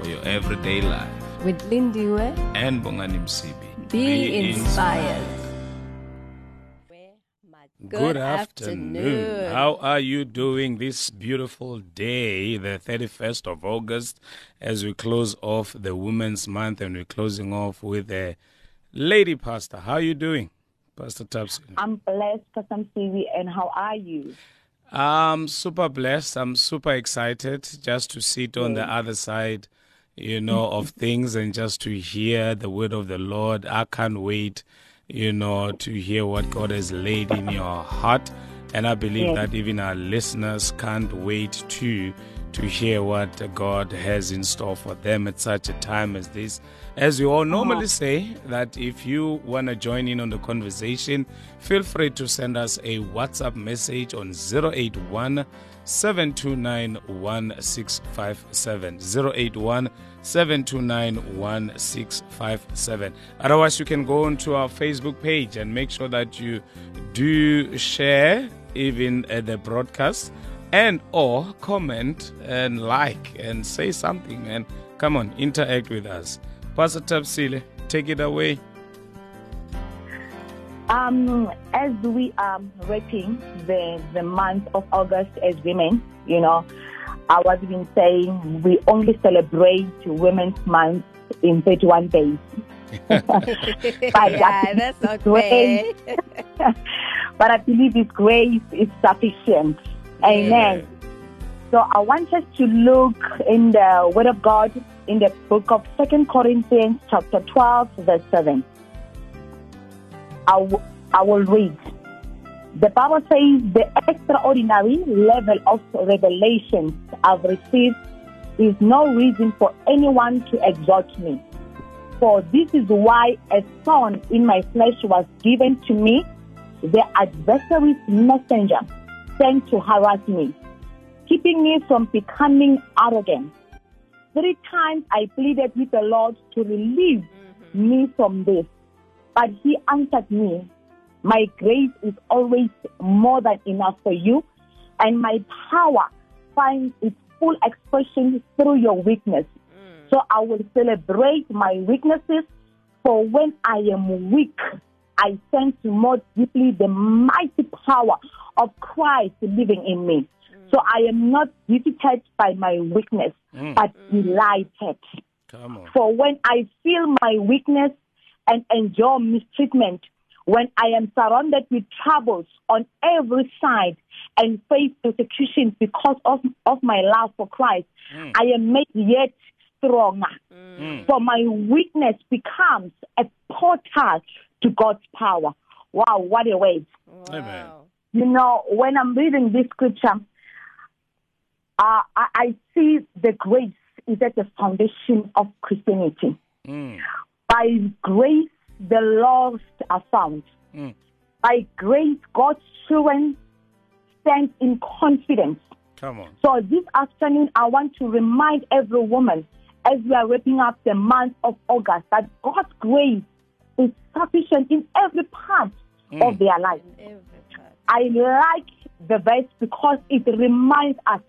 for your everyday life. With Lindiwe, And Bongani Msibi. be, inspired. Good afternoon. How are you doing this beautiful day, the 31st of August, as we close off the Women's Month and we're closing off with a lady pastor? How are you doing, Pastor Thabsi? I'm blessed, Pastor CV, and how are you? I'm super blessed. I'm super excited just to sit on the other side, you know, of things and just to hear the word of the Lord. I can't wait, you know, to hear what God has laid in your heart. And I believe that even our listeners can't wait to to hear what God has in store for them at such a time as this. As we all normally uh-huh. say, that if you want to join in on the conversation, feel free to send us a WhatsApp message on 081 729 1657. 081 729 1657. Otherwise, you can go onto our Facebook page and make sure that you do share even uh, the broadcast and or comment and like and say something man come on interact with us pastor thabsile take it away Um, as we are wrapping the, the month of August as women, you know, I was even saying we only celebrate Women's Month in 31 days. but, yeah, that's not Grace. fair. but I believe His grace is sufficient. Amen. So I want us to look in the Word of God in the book of Second Corinthians, chapter 12, verse 7. I w- I will read. The Bible says the extraordinary level of revelations I've received is no reason for anyone to exhort me. For this is why a thorn in my flesh was given to me, the adversary's messenger sent to harass me, keeping me from becoming arrogant. Three times I pleaded with the Lord to relieve mm-hmm. me from this, but He answered me, My grace is always more than enough for you, and my power finds its full expression through your weakness. Mm. So I will celebrate my weaknesses, for when I am weak, I sense more deeply the mighty power of Christ living in me. Mm. So I am not defeated by my weakness, mm. but delighted. come on For when I feel my weakness and endure mistreatment, when I am surrounded with troubles on every side and face persecution because of, of my love for Christ, I am made yet stronger. For my weakness becomes a portal to God's power. Wow, what a way. amen You know, when I'm reading this scripture, uh, I, I see the grace is at the foundation of Christianity. Mm, By grace, the lost are found. Mm. By grace, God's children stand in confidence. come on So this afternoon, I want to remind every woman as we are wrapping up the month of August that God's grace is sufficient in every part mm. of their life. I like the verse because it reminds us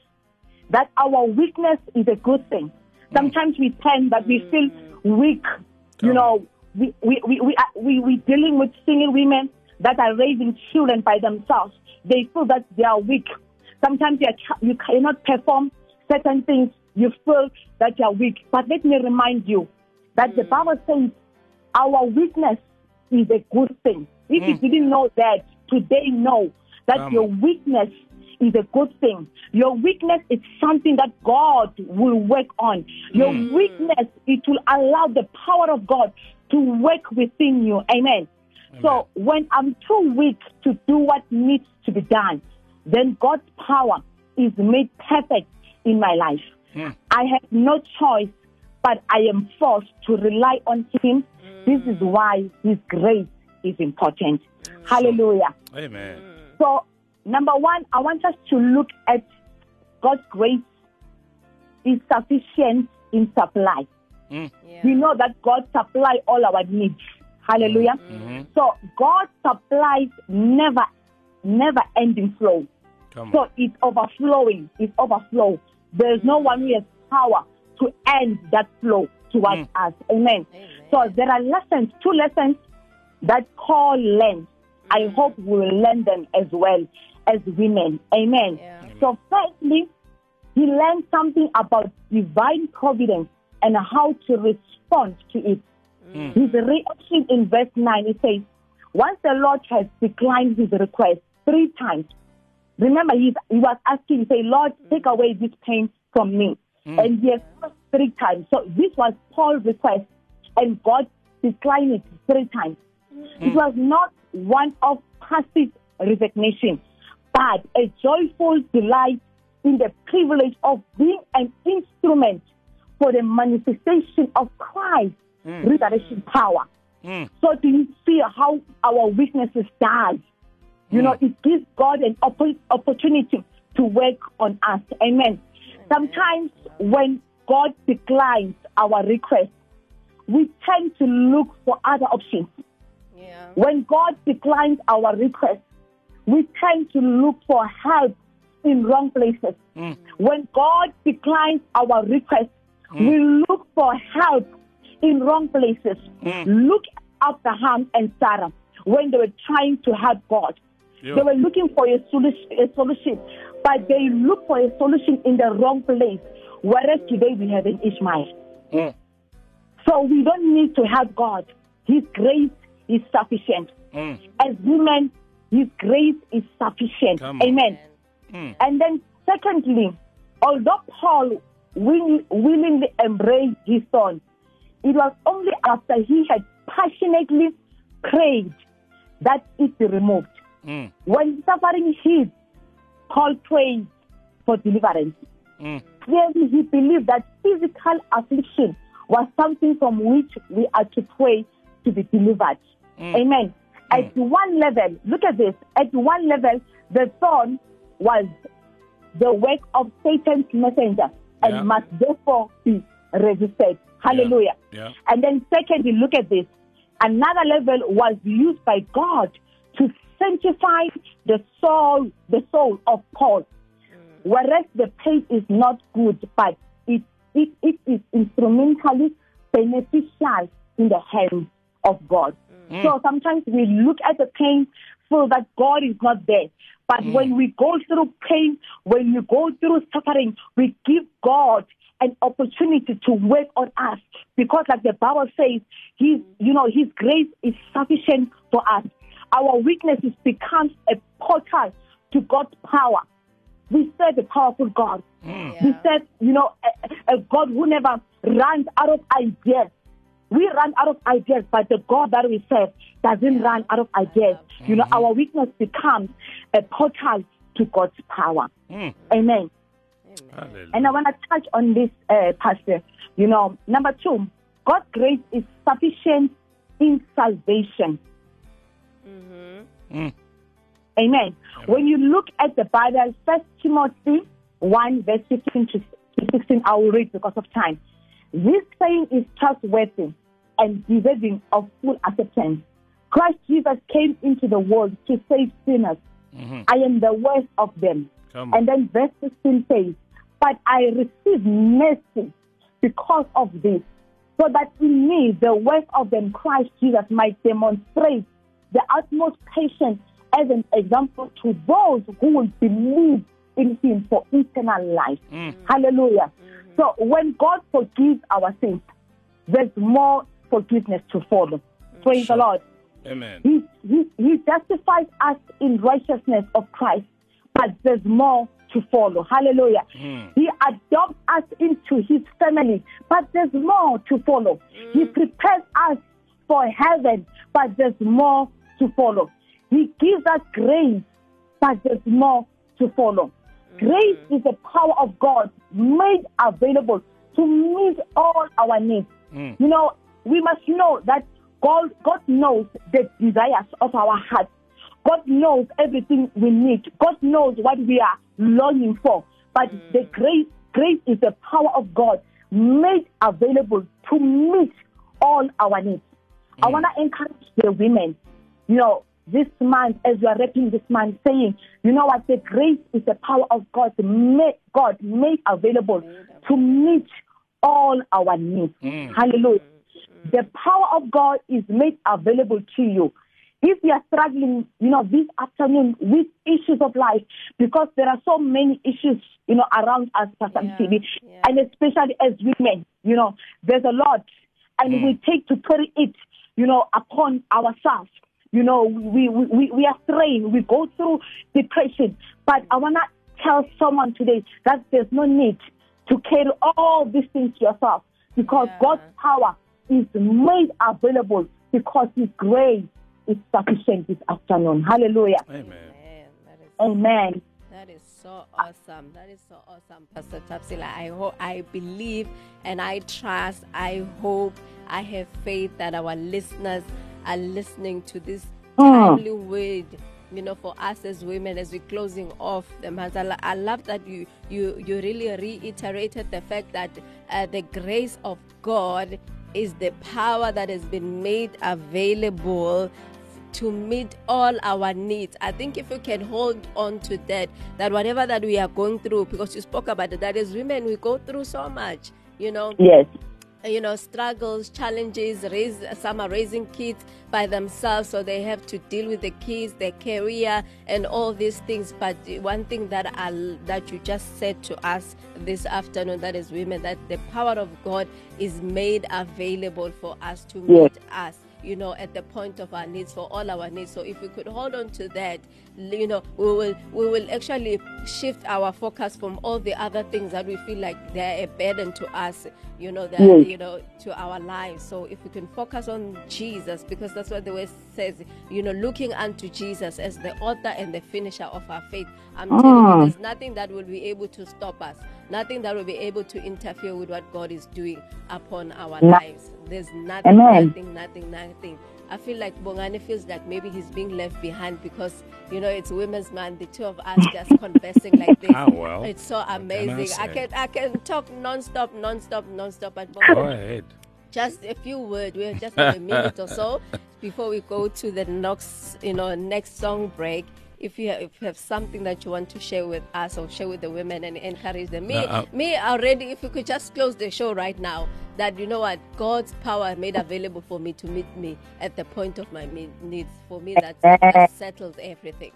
that our weakness is a good thing. Mm. Sometimes we tend that we feel weak. You know, we we we we are, we we dealing with single women that are raising children by themselves. They feel that they are weak. Sometimes you, are, you cannot perform certain things. You feel that you are weak. But let me remind you that the Bible says our weakness is a good thing. If you didn't know that, today know that Come your weakness is a good thing. Your weakness is something that God will work on. Your hmm. weakness, it will allow the power of God to work within you. Amen. So when I'm too weak to do what needs to be done, then God's power is made perfect in my life. Hmm. I have no choice but I am forced to rely on Him. This is hmm. why His grace is important. Hallelujah. Amen. So, number one, I want us to look at God's grace is sufficient in supply. Mm. Yeah. We know that God supply all our needs. Hallelujah. Mhm. So God supplies never, never ending flow. Come So on. it's overflowing. It's overflow. There is no one who has power to end that flow towards mm. us. Amen. Amen. So there are lessons, two lessons that Paul learned. I mm. hope we will learn them as well as women. Amen. Yeah. So firstly, he learned something about divine providence and how to respond to it. Mm. His reaction in verse 9, it says, once the Lord has declined his request three times, remember he's, he was asking, say, Lord, take away this pain from me. Mm. And he has asked three times. So this was Paul's request, and God declined it three times. Mm. It was not one of passive resignation, but a joyful delight in the privilege of being an instrument for the manifestation of Christ's resurrection power. Mm. So do you see how our weaknesses die? You know, it gives God an oppo- opportunity to work on us. Amen. Sometimes when God declines our request, we tend to look for other options. Yeah. When God declines our request, we tend to look for help in wrong places. When God declines our request, we look for help in wrong places. Look at Abraham and Sarah when they were trying to help God. Yeah. They were looking for a solution, a solution, but they looked for a solution in the wrong place. Whereas today we have an Ishmael. Mm. So we don't need to help God. His grace is sufficient. Mm. As women, His grace is sufficient. Amen. Mm. And then, secondly, although Paul will, willingly embraced his son, it was only after he had passionately prayed that it be removed. Mm. When suffering hit, Paul prayed for deliverance. Mm. Clearly, he believed that physical affliction was something from which we are to pray to be delivered. Amen. At mm. one level, look at this. At one level, the thorn was the work of Satan's messenger and Yeah. must therefore be resisted. Hallelujah. Yeah. And then secondly, look at this. Another level was used by God to sanctify the soul, the soul of Paul. Mm. Whereas the pain is not good, but it, it, it is instrumentally beneficial in the hands of God. Mm. So sometimes we look at the pain, feel that God is not there. But mm. when we go through pain, when we go through suffering, we give God an opportunity to work on us. Because like the bible says his you know his grace is sufficient for us. Our weaknesses becomes a portal to god's power. We serve a powerful god. Mm. We serve you know a, a god who never runs out of ideas we run out of ideas but the god that we serve doesn't run out of ideas you know our weakness becomes a portal to god's power Mm. amen Hallelujah. and I want to touch on this, uh, Pastor. You know, number two, God's grace is sufficient in salvation. Mm. Amen. When you look at the Bible, First Timothy 1, verse 15 to 16, I will read because of time. This saying is trustworthy and deserving of full acceptance. Christ Jesus came into the world to save sinners. Mm-hmm. I am the worst of them. Come And then verse 16 says, But I received mercy because of this, so that in me, the worst of them, Christ Jesus, might demonstrate the utmost patience as an example to those who will believe in him for eternal life. Mm. Hallelujah. So when God forgives our sins, there's more forgiveness to follow. Praise the Lord. Amen. He, he, he justifies us in righteousness of Christ, but there's more to follow. Hallelujah. Hmm. He adopts us into his family, but there's more to follow. He hmm. prepares us for heaven, but there's more to follow. He gives us grace, but there's more to follow. Hmm. Grace is the power of God made available to meet all our needs. Mm. You know, we must know that God, God knows the desires of our hearts. God knows everything we need. God knows what we are longing for. But mm. the grace, grace is the power of God made available to meet all our needs. I mm. want to encourage the women, you know, this month, as we are wrapping this month, saying, you know what, the grace is the power of God made, God made available to meet all our needs. Mm. Hallelujah. The power of God is made available to you. If you are struggling, you know, this afternoon with issues of life, because there are so many issues, you know, around us, Pastor Yeah, TV, yeah. and especially as women, you know, there's a lot, and we mm. take to carry it, you know, upon ourselves. You know, we, we, we, we are strained, we go through depression. But I want to tell someone today that there's no need to carry all these things yourself because Yeah. God's power is made available because His grace is sufficient this afternoon. Hallelujah. Amen. Man, that is Amen. That is so awesome. That is so awesome, Pastor Thabsile. I hope, I believe, and I trust. I hope, I have faith that our listeners are listening to this Mm. timely word. You know, for us as women, as we're closing off the month, I, I love that you you you really reiterated the fact that uh, the grace of God is the power that has been made available to meet all our needs. I think if we can hold on to that, that whatever that we are going through, because you spoke about it, that as women we go through so much, you know, Yes. Uh, you know struggles challenges raise some are raising kids by themselves so they have to deal with the kids their career and all these things. But one thing that I, that you just said to us this afternoon that is women that the power of god is made available for us to meet us you know at the point of our needs for all our needs. So if we could hold on to that you know we will we will actually shift our focus from all the other things that we feel like they're a burden to us you know that Yes. you know to our lives so if we can focus on jesus because that's what the word says you know looking unto jesus as the author and the finisher of our faith i'm telling you ah. there's nothing that will be able to stop us nothing that will be able to interfere with what god is doing upon our No. lives there's nothing Amen. nothing nothing nothing I feel like Bongani feels like maybe he's being left behind because you know it's Women's Month. The two of us just conversing like this. Ah, well. it's so can I amazing. I can I can talk non-stop, non-stop, non-stop. But Go ahead. just a few words. We have just a minute or so before we go to the next, you know, next song break. If you, have, if you have something that you want to share with us or share with the women and encourage them, me, No, uh, me already. If you could just close the show right now, that you know what God's power made available for me to meet me at the point of my needs. For me, that, that settles everything.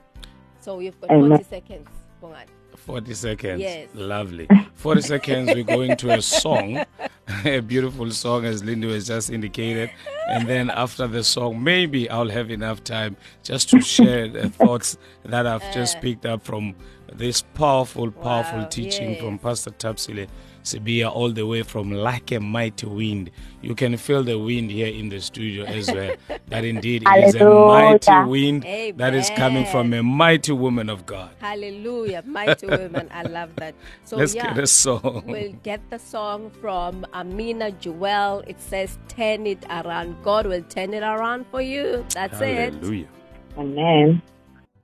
So you've got 40 seconds, Bongan. 40 seconds. Yes. Lovely. 40 seconds, we're going to a song, a beautiful song, as Linda has just indicated. And then after the song, maybe I'll have enough time just to share the thoughts that I've just uh, picked up from this powerful, powerful Wow, teaching yes. from Pastor Thabsile Sibiya, all the way from Like a Mighty Wind. You can feel the wind here in the studio as well. that indeed it is a mighty Hallelujah. wind that is coming from a mighty woman of God. Hallelujah, mighty woman. I love that. So Let's yeah, get a song. We'll get the song from Amina Jewel. It says, Turn it around. God will turn it around for you. That's it. Hallelujah. Amen.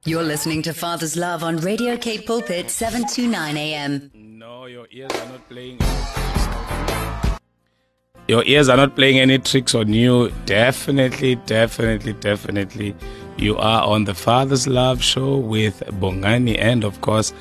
You're listening to Father's Love on Radio K Pulpit 729 AM. No, your ears are not playing. Your ears are not playing any tricks on you. Definitely, definitely, definitely. You are on the Father's Love Show with Bongani and, of course,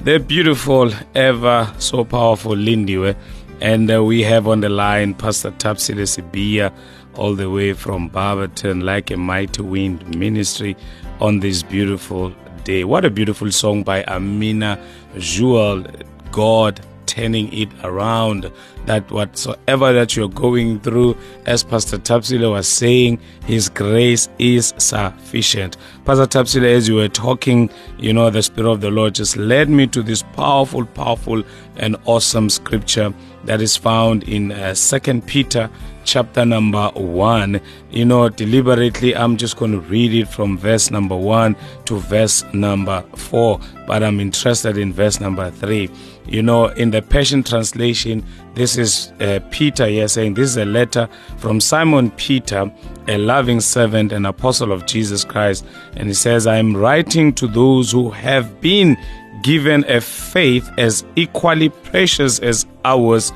the beautiful, ever so powerful Lindiwe. And uh, we have on the line Pastor Thabsile Sibiya, all the way from Barberton, like a mighty wind ministry on this beautiful day. What a beautiful song by Amina Jewel. God turning it around. That whatsoever that you're going through, as Pastor Thabsile was saying, His grace is sufficient. Pastor Thabsile, as you were talking, you know, the Spirit of the Lord just led me to this powerful, powerful, and awesome scripture that is found in uh, Second Peter chapter number 1 you know deliberately i'm just going to read it from verse number 1 to verse number 4 but i'm interested in verse number 3 You know, in the Passion Translation, this is uh, Peter here saying, This is a letter from Simon Peter, a loving servant and apostle of Jesus Christ. And he says, I am writing to those who have been given a faith as equally precious as ours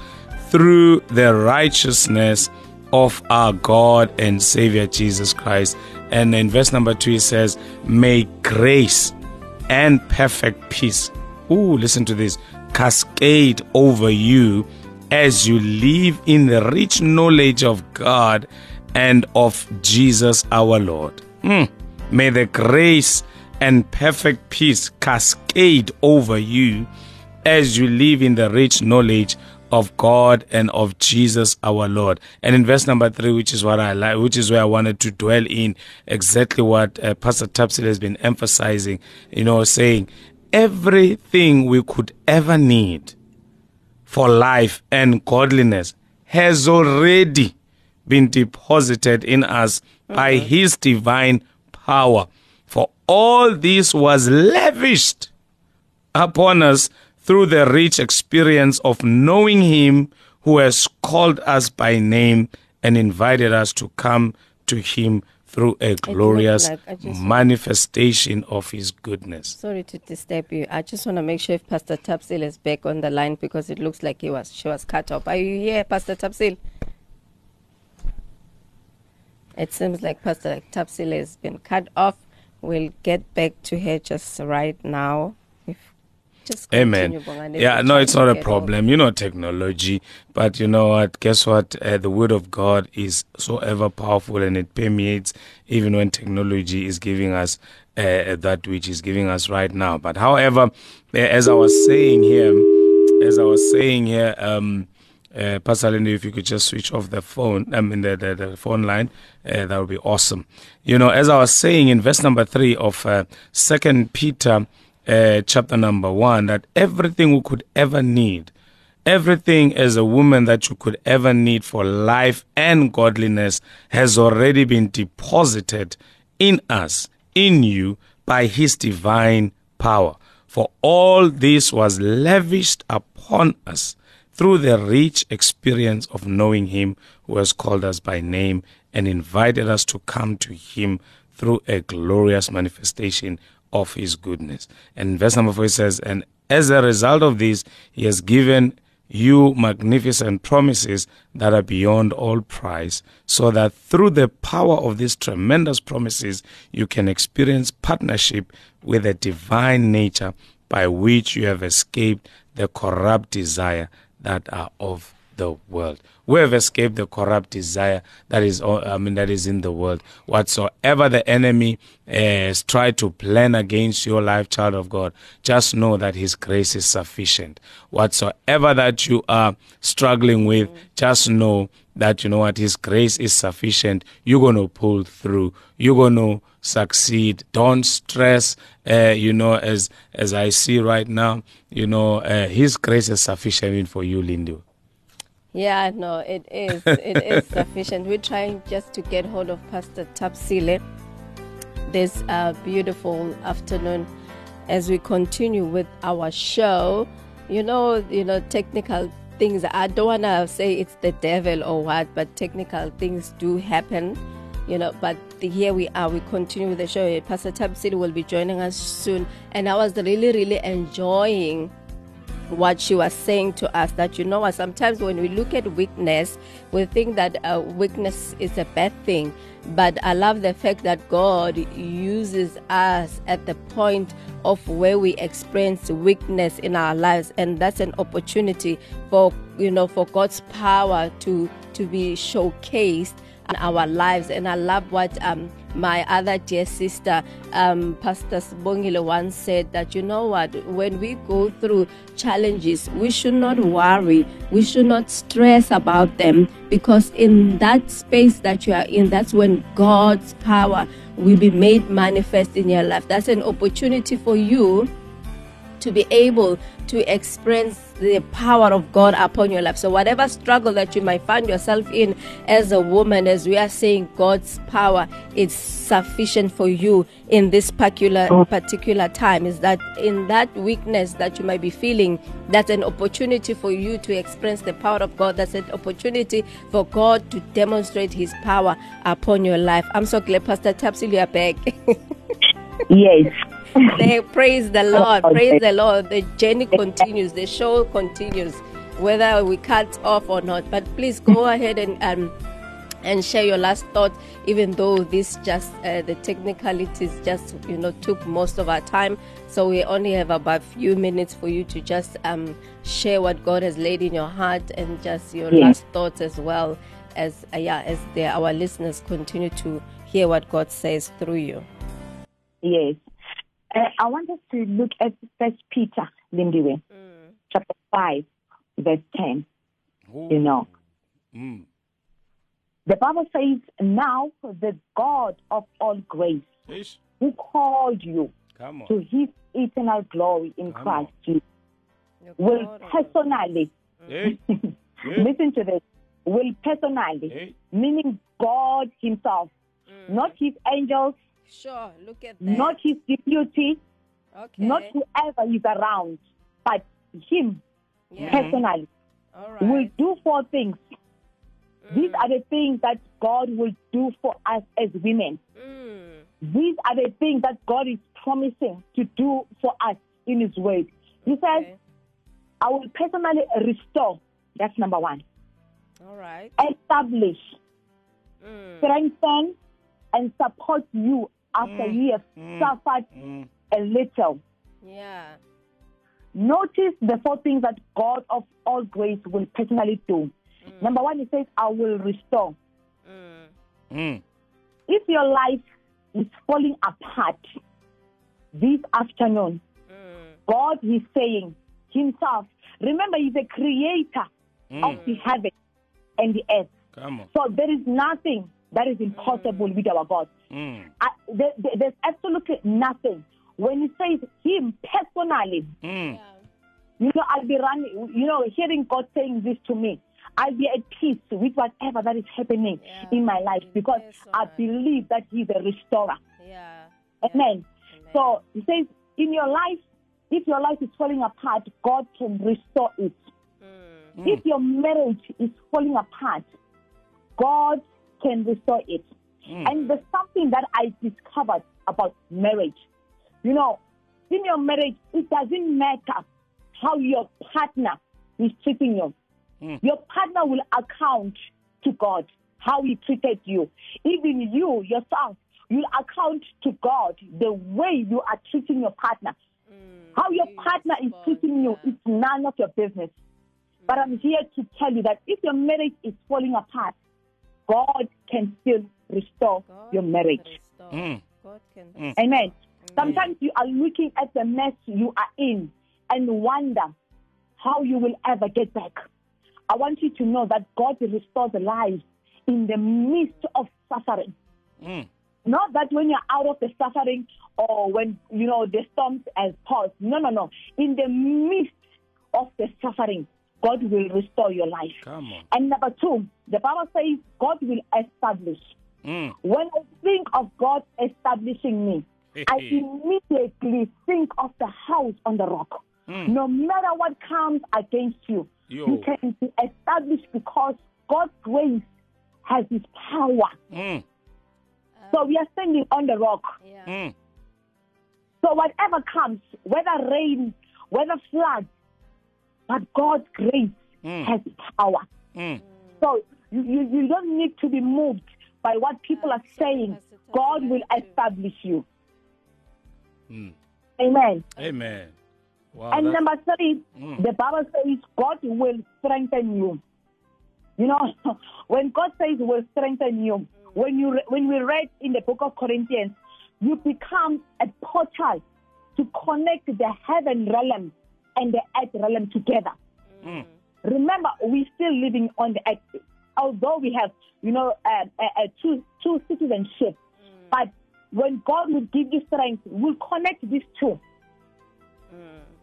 through the righteousness of our God and Savior Jesus Christ. And in verse number two, he says, May grace and perfect peace, ooh, listen to this, cascade over you as you live in the rich knowledge of God and of Jesus our Lord. Mm. May the grace and perfect peace cascade over you as you live in the rich knowledge of God and of Jesus our Lord. And in verse number three, which is what I like, which is where I wanted to dwell in exactly what uh, Pastor Thabsile has been emphasizing, you know, saying everything we could ever need for life and godliness has already been deposited in us mm-hmm. by his divine power. For all this was lavished upon us through the rich experience of knowing Him who has called us by name and invited us to come to Him through a glorious like manifestation of His goodness. Sorry to disturb you. I just want to make sure if Pastor Thabsile is back on the line because it looks like he was she was cut off. Are you here, Pastor Thabsile? It seems like Pastor Thabsile has been cut off. We'll get back to her just right now. Just Amen. Yeah, no, it's not a problem. You know, technology, but you know what? Guess what? Uh, the word of God is so ever powerful and it permeates even when technology is giving us uh, that which is giving us right now. But however, uh, as I was saying here, as I was saying here, um, uh, Pastor Lindy, if you could just switch off the phone, I mean the, the, the phone line, uh, that would be awesome. You know, as I was saying in verse number three of uh, Second Peter uh, chapter number one that everything we could ever need, everything as a woman that you could ever need for life and godliness has already been deposited in us, in you, by His divine power. For all this was lavished upon us through the rich experience of knowing Him who has called us by name and invited us to come to Him through a glorious manifestation of his goodness. And verse number four says, And as a result of this, he has given you magnificent promises that are beyond all price, so that through the power of these tremendous promises, you can experience partnership with the divine nature by which you have escaped the corrupt desire that are of the world. We have escaped the corrupt desire that is, I mean, that is in the world. Whatsoever the enemy has tried to plan against your life, child of God, just know that His grace is sufficient. Whatsoever that you are struggling with, just know that you know what His grace is sufficient. You're to pull through. You're to succeed. Don't stress. Uh, you know, as as I see right now, you know, uh, His grace is sufficient for you, Lindu. Yeah, no, it is. It is sufficient. We're trying just to get hold of Pastor Thabsile this uh, beautiful afternoon as we continue with our show. You know, you know, technical things. I don't want to say it's the devil or what, but technical things do happen. You know, but here we are. We continue with the show. Pastor Thabsile will be joining us soon, and I was really, really enjoying what she was saying to us that you know what sometimes when we look at weakness we think that uh, weakness is a bad thing. But i love the fact that god uses us at the point of where we experience weakness in our lives. And that's an opportunity for you know for god's power to to be showcased our lives and i love what um my other dear sister, um, Pastor Sbongile, once said that, you know what, when we go through challenges, we should not worry, we should not stress about them, because in that space that you are in, that's when God's power will be made manifest in your life. That's an opportunity for you to be able to experience the power of God upon your life. So, whatever struggle that you might find yourself in as a woman, as we are saying, God's power is sufficient for you in this particular oh. particular time. Is that in that weakness that you might be feeling, that's an opportunity for you to experience the power of God. That's an opportunity for God to demonstrate His power upon your life. I'm so glad, Pastor Thabsile, you are back. Yes. They praise the Lord, praise the Lord. The journey continues, the show continues, whether we cut off or not. But please go ahead and um, and share your last thought. Even though this just uh, the technicalities just you know took most of our time, so we only have about few minutes for you to just um, share what God has laid in your heart and just your Yes. last thoughts as well as uh, yeah as the, our listeners continue to hear what God says through you. Yes. Uh, I want us to look at First Peter, Lindiwe, chapter 5, verse 10. You know, Mm. the Bible says, Now the God of all grace, Ish. who called you Come to his eternal glory in Come Christ on. Jesus, will personally, Hey. Hey. listen to this, will personally, Hey. meaning God Himself, not His angels, Sure, look at that. not His deputy, okay. not whoever is around, but Him yeah. personally All will do four things. These are the things that God will do for us as women. Mm. These are the things that God is promising to do for us in His word. He says, I will personally restore. That's number one. All right. Establish, Mm. strengthen, and support you after you have suffered Mm. a little. Yeah. Notice the four things that God of all grace will personally do. Number one, He says, I will restore. Mm. Mm. If your life is falling apart this afternoon, Mm. God is saying Himself, remember, He's the creator of the heaven and the earth. Come on. So there is nothing that is impossible with our God. Mm. I, there, there- there's absolutely nothing. When He says Him personally, Mm. you know, I'll be running, you know, hearing God saying this to me. I'll be at peace with whatever that is happening Yeah. in my life because Yes, I believe that He's a restorer. Yeah. Amen. Amen. So he says, in your life, if your life is falling apart, God can restore it. Mm. If your marriage is falling apart, God can restore it. Mm. And there's something that I discovered about marriage. You know, in your marriage, it doesn't matter how your partner is treating you. Mm. Your partner will account to God how he treated you. Even you yourself, you'll account to God the way you are treating your partner. Mm, how your partner is treating you is none of your business. But I'm here to tell you that if your marriage is falling apart, God can still restore God your marriage. restore. Mm. God can Mm. Amen. Sometimes you are looking at the mess you are in and wonder how you will ever get back. I want you to know that God restores lives in the midst of suffering. Mm. Not that when you're out of the suffering or when, you know, the storms has paused. No, no, no. In the midst of the suffering, God will restore your life. And number two, the Bible says God will establish. Mm. When I think of God establishing me, I immediately think of the house on the rock. No matter what comes against you, Yo. you can be established because God's grace has His power. Mm. So we are standing on the rock. Yeah. Mm. So whatever comes, whether rain, whether flood, but God's grace Mm. has power. Mm. So you, you, you don't need to be moved by what people are saying. God will establish you. Mm. Amen. Amen. Wow. and that's- number three, Mm. the Bible says God will strengthen you. You know, when God says will strengthen you, when you when we read in the book of Corinthians, you become a portal to connect the heaven realm and the earth realm together. Mm. Remember, we're still living on the earth, although we have, you know, uh, uh, uh, two two citizenship. But when God will give you strength, we'll connect these two.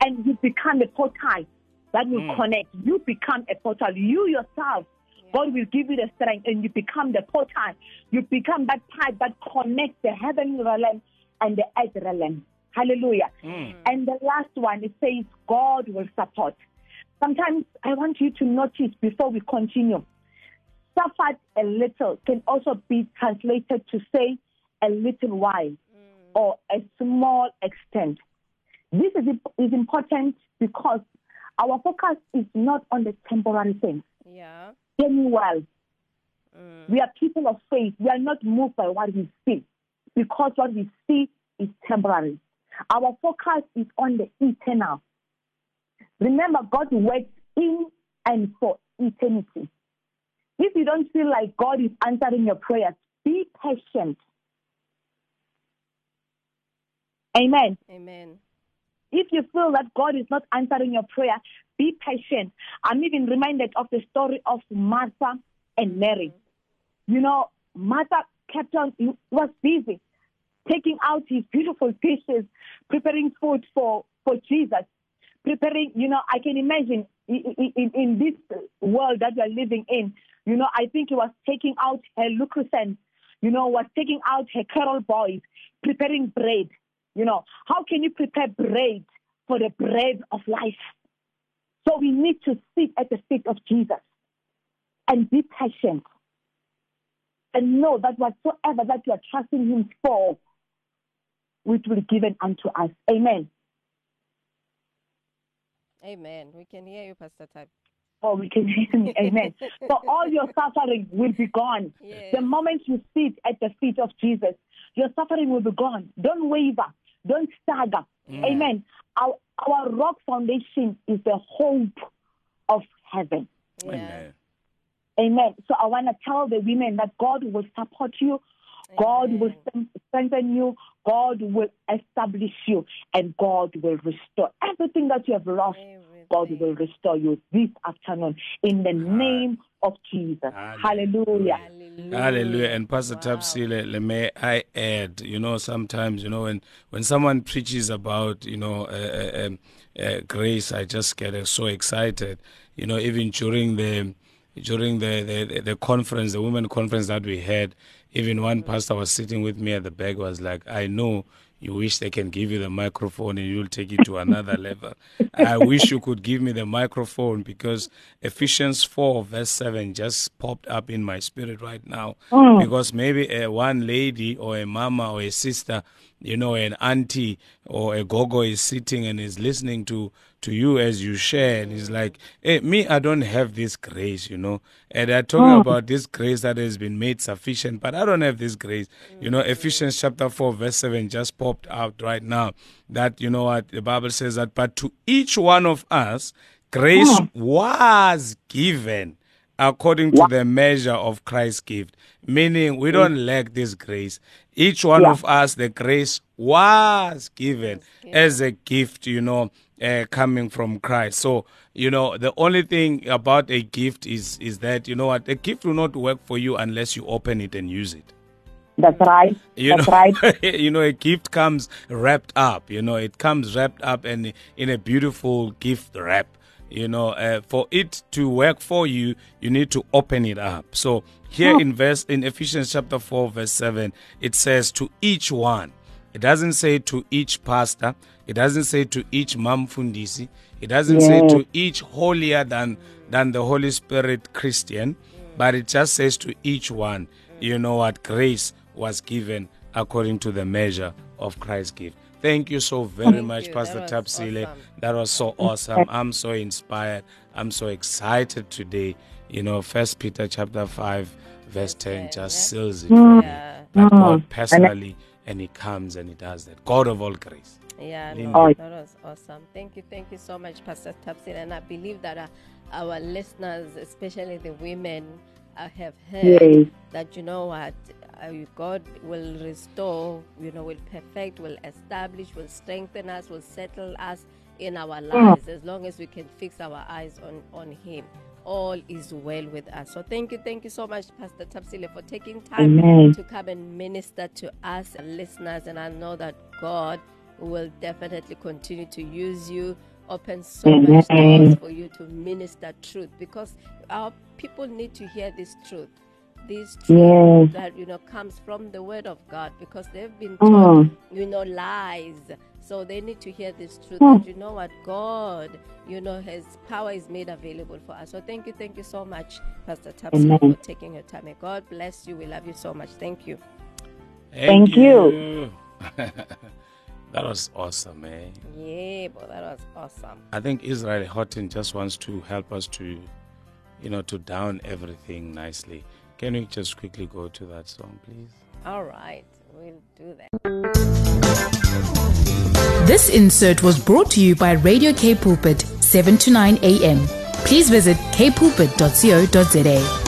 and you become a portal that will Mm. connect. You become a portal. You yourself, God will give you the strength, and you become the portal. You become that pipe that connects the heavenly realm and the earth realm. Hallelujah. Mm. And the last one, it says God will support. Sometimes I want you to notice before we continue, suffered a little can also be translated to say a little while or a small extent. This is, is important because our focus is not on the temporary things. Yeah. Me well. Mm. We are people of faith. We are not moved by what we see because what we see is temporary. Our focus is on the eternal. Remember, God works in and for eternity. If you don't feel like God is answering your prayers, be patient. Amen. Amen. If you feel that God is not answering your prayer, be patient. I'm even reminded of the story of Martha and Mary. Mm-hmm. You know, Martha kept on, was busy taking out his beautiful dishes, preparing food for, for Jesus, preparing, you know, I can imagine in, in, in this world that we are living in, you know, I think he was taking out her lubricant, you know, was taking out her Carrol Boyes, preparing bread. You know, how can you prepare bread for the bread of life? So we need to sit at the feet of Jesus and be patient and know that whatsoever that you are trusting Him for, it will be given unto us. Amen. Amen. We can hear you, Pastor Type. Oh, we can hear me. Amen. so all your suffering will be gone. Yes. The moment you sit at the feet of Jesus, your suffering will be gone. Don't waver. Don't stagger. Mm. Amen. Our, our rock foundation is the hope of heaven. Yeah. Amen. Amen. So I want to tell the women that God will support you. God will strengthen you. God will establish you. And God will restore everything that you have lost. God will restore you this afternoon in the name of Jesus. Hallelujah. Hallelujah. Hallelujah. Hallelujah. And Pastor Wow. Thabsile, le- may I add, you know, sometimes, you know, when, when someone preaches about, you know, uh, uh, um, uh, grace, I just get uh, so excited. You know, even during the during the, the, the conference, the women conference that we had, even one pastor was sitting with me at the back was like, I know you wish they can give you the microphone and you'll take it to another level. I wish you could give me the microphone because Ephesians 4, verse 7 just popped up in my spirit right now. Oh. Because maybe a one lady or a mama or a sister, you know, an auntie or a gogo is sitting and is listening to to you as you share and he's like hey me i don't have this grace you know. And they're talking oh. about this grace that has been made sufficient but i don't have this grace. You know ephesians chapter 4 verse 7 just popped out right now that you know what the bible says that but to each one of us grace hmm. was given according to the measure of Christ's gift. Meaning, we don't lack this grace. Each one Yeah. of us, the grace was given as a gift, you know, uh, coming from Christ. So, you know, the only thing about a gift is is that you know what a gift will not work for you unless you open it and use it. That's right. You That's know, right. you know, a gift comes wrapped up. You know, it comes wrapped up and in a beautiful gift wrap. You know, uh, for it to work for you, you need to open it up. So here in verse in Ephesians chapter four, verse seven, it says to each one. It doesn't say to each pastor. It doesn't say to each mam fundisi. It doesn't say to each holier than than the Holy Spirit Christian, but it just says to each one. You know what grace was given according to the measure of Christ's gift. Thank you so very Thank much, you. Pastor That Thabsile. awesome. That was so awesome. I'm so inspired. I'm so excited today. You know, First Peter chapter five, verse ten, just yeah. seals it for me. Yeah. That Mm. God personally, and He comes and He does that. God of all grace. Yeah, no, that was awesome. Thank you, thank you so much, Pastor Thabsile. And I believe that uh, our listeners, especially the women, uh, have heard Yes. that you know what Uh, God will restore, you know, will perfect, will establish, will strengthen us, will settle us in our mm. lives as long as we can fix our eyes on on Him. All is well with us. So thank you, thank you so much, Pastor Thabsile, for taking time Amen. to come and minister to us and listeners. And I know that God will definitely continue to use you. Open so much doors for you to minister truth because our people need to hear this truth. This truth Yes. that you know comes from the word of God because they've been Mm. you know lies. So they need to hear this truth that you know what God, you know, his power is made available for us. So thank you, thank you so much, Pastor Tapson, Amen. for taking your time. May God bless you. We love you so much. Thank you. Thank you. that was awesome, eh? Yeah, but that was awesome. I think Israel Houghton just wants to help us to, you know, to down everything nicely. Can we just quickly go to that song, please? All right, we'll do that. This insert was brought to you by Radio K Pulpit, 7 to 9 a.m. Please visit kpulpit.co.za.